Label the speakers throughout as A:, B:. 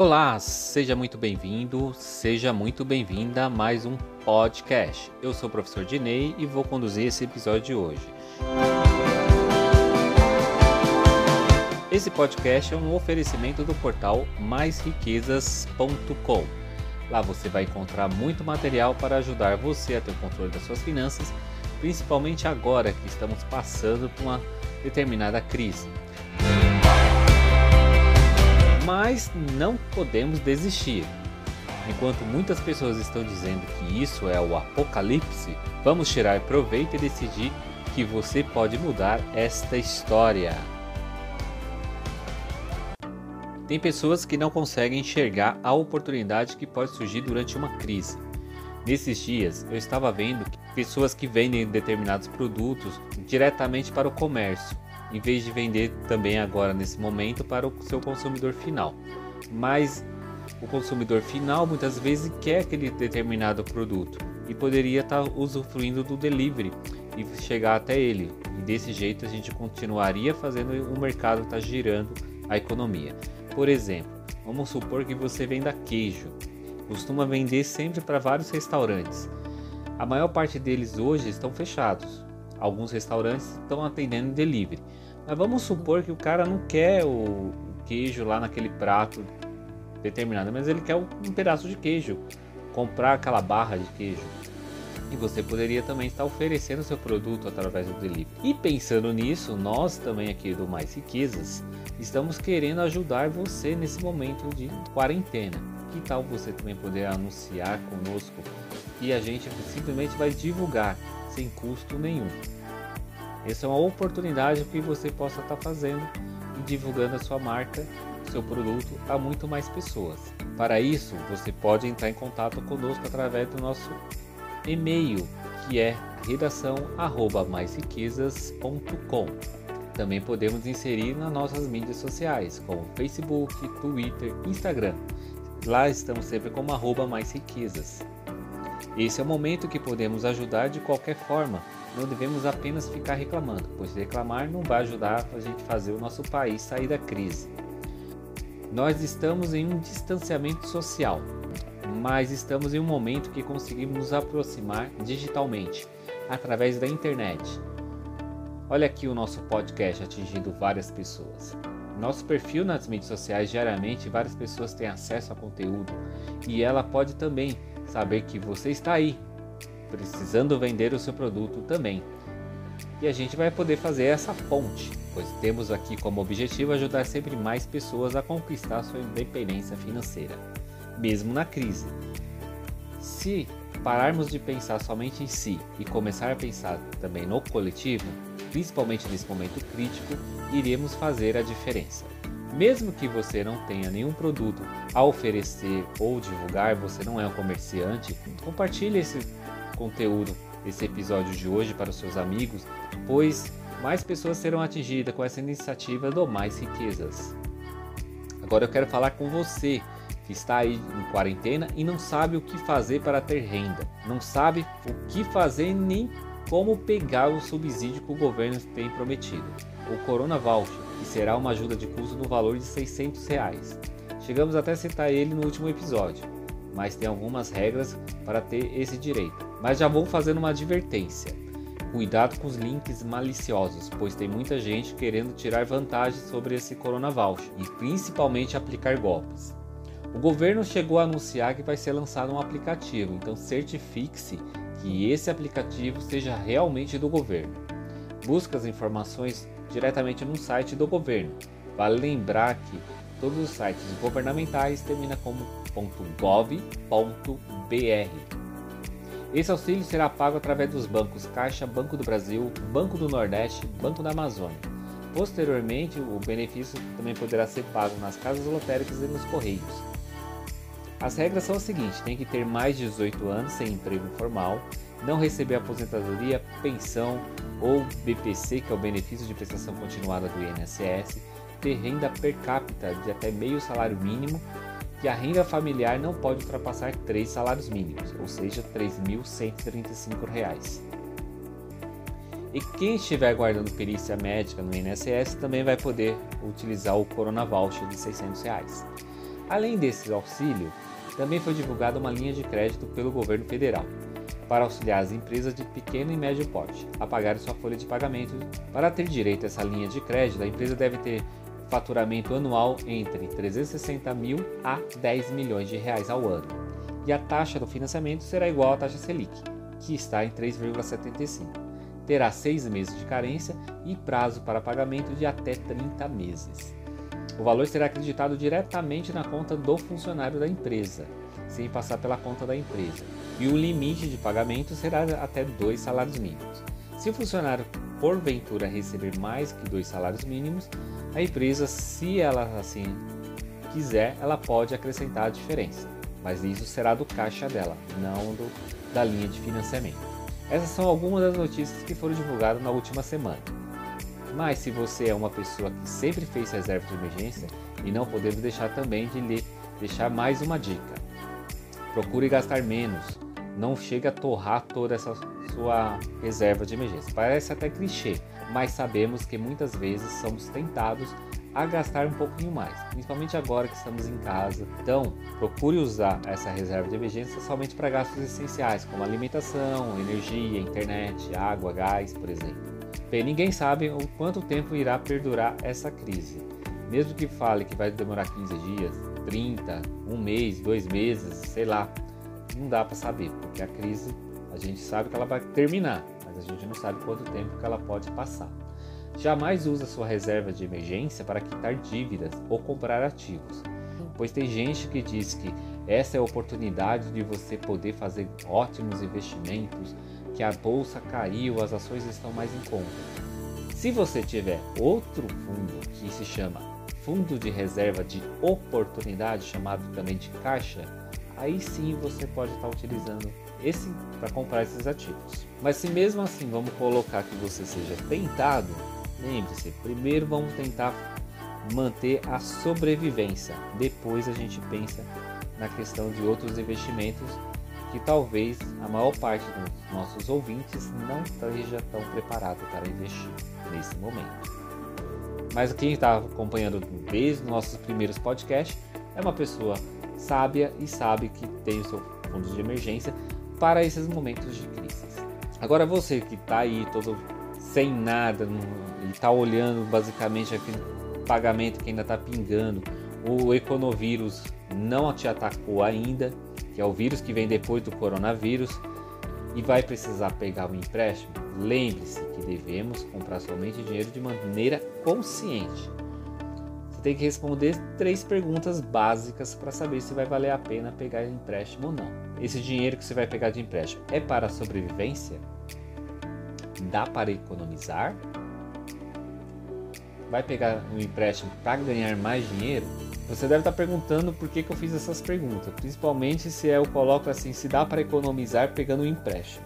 A: Olá, seja muito bem-vindo, seja muito bem-vinda a mais um podcast. Eu sou o professor Dinei e vou conduzir esse episódio de hoje. Esse podcast é um oferecimento do portal maisriquezas.com. Lá você vai encontrar muito material para ajudar você a ter o controle das suas finanças, principalmente agora que estamos passando por uma determinada crise mas não podemos desistir. Enquanto muitas pessoas estão dizendo que isso é o apocalipse, vamos tirar proveito e decidir que você pode mudar esta história. Tem pessoas que não conseguem enxergar a oportunidade que pode surgir durante uma crise. Nesses dias, eu estava vendo pessoas que vendem determinados produtos diretamente para o comércio em vez de vender também agora nesse momento para o seu consumidor final. Mas o consumidor final muitas vezes quer aquele determinado produto e poderia estar usufruindo do delivery e chegar até ele. E desse jeito a gente continuaria fazendo o mercado estar tá girando a economia. Por exemplo, vamos supor que você venda queijo. Costuma vender sempre para vários restaurantes. A maior parte deles hoje estão fechados. Alguns restaurantes estão atendendo delivery. Mas vamos supor que o cara não quer o queijo lá naquele prato determinado, mas ele quer um pedaço de queijo, comprar aquela barra de queijo. E você poderia também estar oferecendo seu produto através do delivery. E pensando nisso, nós também aqui do Mais Riquezas estamos querendo ajudar você nesse momento de quarentena. Que tal você também poder anunciar conosco e a gente simplesmente vai divulgar sem custo nenhum. Essa é uma oportunidade que você possa estar fazendo e divulgando a sua marca, seu produto a muito mais pessoas. Para isso, você pode entrar em contato conosco através do nosso e-mail, que é redação@maisriquezas.com. Também podemos inserir nas nossas mídias sociais, como Facebook, Twitter, Instagram. Lá estamos sempre como arroba mais riquezas. Esse é o momento que podemos ajudar de qualquer forma. Não devemos apenas ficar reclamando, pois reclamar não vai ajudar a gente fazer o nosso país sair da crise. Nós estamos em um distanciamento social, mas estamos em um momento que conseguimos nos aproximar digitalmente, através da internet. Olha aqui o nosso podcast atingindo várias pessoas. Nosso perfil nas mídias sociais diariamente várias pessoas têm acesso a conteúdo e ela pode também saber que você está aí, precisando vender o seu produto também. E a gente vai poder fazer essa ponte, pois temos aqui como objetivo ajudar sempre mais pessoas a conquistar sua independência financeira, mesmo na crise. Se pararmos de pensar somente em si e começar a pensar também no coletivo, principalmente nesse momento crítico, iremos fazer a diferença. Mesmo que você não tenha nenhum produto a oferecer ou divulgar, você não é um comerciante, compartilhe esse conteúdo, esse episódio de hoje para os seus amigos, pois mais pessoas serão atingidas com essa iniciativa do Mais Riquezas. Agora eu quero falar com você que está aí em quarentena e não sabe o que fazer para ter renda, não sabe o que fazer nem como pegar o subsídio que o governo tem prometido, o Corona Voucher que será uma ajuda de custo no valor de 600 reais. Chegamos até a citar ele no último episódio, mas tem algumas regras para ter esse direito. Mas já vou fazendo uma advertência. Cuidado com os links maliciosos, pois tem muita gente querendo tirar vantagem sobre esse Corona Voucher e principalmente aplicar golpes. O governo chegou a anunciar que vai ser lançado um aplicativo, então certifique-se que esse aplicativo seja realmente do governo. Busque as informações diretamente no site do governo. Vale lembrar que todos os sites governamentais terminam como .gov.br. Esse auxílio será pago através dos bancos Caixa, Banco do Brasil, Banco do Nordeste, Banco da Amazônia. Posteriormente, o benefício também poderá ser pago nas casas lotéricas e nos correios. As regras são as seguintes: tem que ter mais de 18 anos sem emprego formal, não receber aposentadoria, pensão ou BPC, que é o benefício de prestação continuada do INSS, ter renda per capita de até meio salário mínimo e a renda familiar não pode ultrapassar três salários mínimos, ou seja, R$ 3.135. E quem estiver guardando perícia médica no INSS também vai poder utilizar o Corona Voucher de 600 reais. Além desse auxílio, também foi divulgada uma linha de crédito pelo governo federal para auxiliar as empresas de pequeno e médio porte a pagar sua folha de pagamento. Para ter direito a essa linha de crédito, a empresa deve ter faturamento anual entre 360 mil a 10 milhões de reais ao ano. E a taxa do financiamento será igual à taxa Selic, que está em 3,75. Terá seis meses de carência e prazo para pagamento de até 30 meses. O valor será acreditado diretamente na conta do funcionário da empresa, sem passar pela conta da empresa, e o limite de pagamento será até dois salários mínimos. Se o funcionário porventura receber mais que dois salários mínimos, a empresa, se ela assim quiser, ela pode acrescentar a diferença, mas isso será do caixa dela, não do, da linha de financiamento. Essas são algumas das notícias que foram divulgadas na última semana. Mas se você é uma pessoa que sempre fez reserva de emergência e não podemos deixar também de lhe deixar mais uma dica. Procure gastar menos. Não chega a torrar toda essa sua reserva de emergência. Parece até clichê, mas sabemos que muitas vezes somos tentados a gastar um pouquinho mais, principalmente agora que estamos em casa. Então, procure usar essa reserva de emergência somente para gastos essenciais, como alimentação, energia, internet, água, gás, por exemplo. Bem, ninguém sabe o quanto tempo irá perdurar essa crise. Mesmo que fale que vai demorar 15 dias, 30, um mês, dois meses, sei lá, não dá para saber, porque a crise a gente sabe que ela vai terminar, mas a gente não sabe quanto tempo que ela pode passar. Jamais use a sua reserva de emergência para quitar dívidas ou comprar ativos, pois tem gente que diz que essa é a oportunidade de você poder fazer ótimos investimentos, que a bolsa caiu, as ações estão mais em conta. Se você tiver outro fundo que se chama Fundo de Reserva de Oportunidade, chamado também de caixa, aí sim você pode estar utilizando esse para comprar esses ativos. Mas se mesmo assim vamos colocar que você seja tentado, lembre-se, primeiro vamos tentar manter a sobrevivência. Depois a gente pensa na questão de outros investimentos que talvez a maior parte dos nossos ouvintes não esteja tão preparado para investir nesse momento. Mas quem está acompanhando desde os nossos primeiros podcasts é uma pessoa sábia e sabe que tem o seu fundo de emergência para esses momentos de crise. Agora você que está aí todo sem nada e está olhando basicamente aquele pagamento que ainda está pingando, o econovírus não te atacou ainda, que é o vírus que vem depois do coronavírus, e vai precisar pegar um empréstimo, lembre-se que devemos comprar somente dinheiro de maneira consciente. Você tem que responder três perguntas básicas para saber se vai valer a pena pegar empréstimo ou não. Esse dinheiro que você vai pegar de empréstimo é para a sobrevivência? Dá para economizar? Vai pegar um empréstimo para ganhar mais dinheiro? Você deve estar perguntando por que, que eu fiz essas perguntas, principalmente se eu coloco assim, se dá para economizar pegando um empréstimo.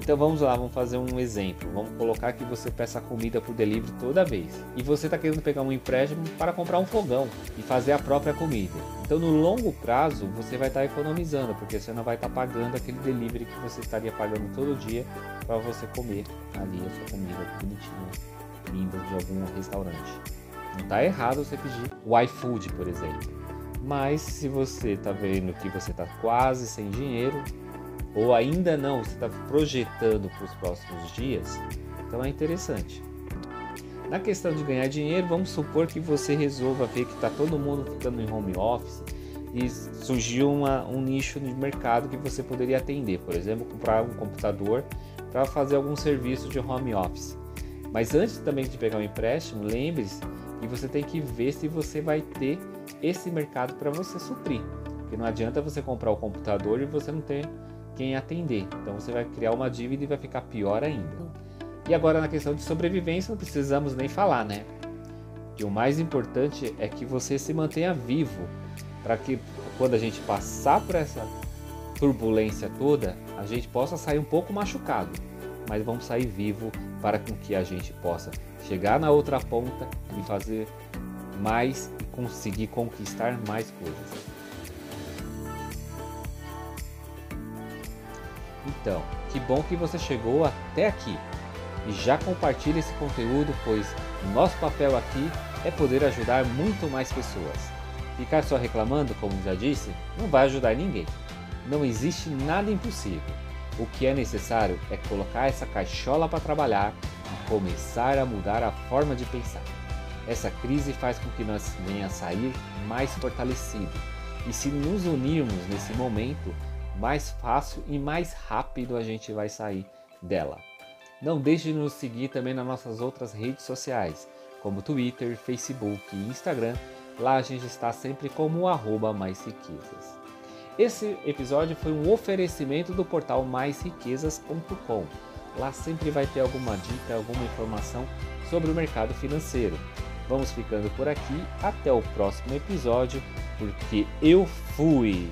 A: Então vamos lá, vamos fazer um exemplo. Vamos colocar que você peça comida por delivery toda vez e você está querendo pegar um empréstimo para comprar um fogão e fazer a própria comida. Então no longo prazo você vai estar economizando porque você não vai estar pagando aquele delivery que você estaria pagando todo dia para você comer ali a sua comida bonitinha, vinda de algum restaurante. Não está errado você pedir o iFood, por exemplo. Mas se você está vendo que você está quase sem dinheiro, ou ainda não, você está projetando para os próximos dias, então é interessante. Na questão de ganhar dinheiro, vamos supor que você resolva ver que está todo mundo ficando em home office e surgiu uma, um nicho de mercado que você poderia atender, por exemplo, comprar um computador para fazer algum serviço de home office. Mas antes também de pegar um empréstimo, lembre-se e você tem que ver se você vai ter esse mercado para você suprir. Porque não adianta você comprar o computador e você não ter quem atender. Então você vai criar uma dívida e vai ficar pior ainda. E agora na questão de sobrevivência não precisamos nem falar, né? Que o mais importante é que você se mantenha vivo para que quando a gente passar por essa turbulência toda, a gente possa sair um pouco machucado, mas vamos sair vivo para que a gente possa chegar na outra ponta e fazer mais e conseguir conquistar mais coisas. Então, que bom que você chegou até aqui e já compartilhe esse conteúdo, pois nosso papel aqui é poder ajudar muito mais pessoas. Ficar só reclamando, como já disse, não vai ajudar ninguém. Não existe nada impossível. O que é necessário é colocar essa caixola para trabalhar e começar a mudar a forma de pensar. Essa crise faz com que nós venha a sair mais fortalecido. E se nos unirmos nesse momento, mais fácil e mais rápido a gente vai sair dela. Não deixe de nos seguir também nas nossas outras redes sociais, como Twitter, Facebook e Instagram. Lá a gente está sempre como arroba mais riquezas. Esse episódio foi um oferecimento do portal maisriquezas.com. Lá sempre vai ter alguma dica, alguma informação sobre o mercado financeiro. Vamos ficando por aqui, até o próximo episódio, porque eu fui!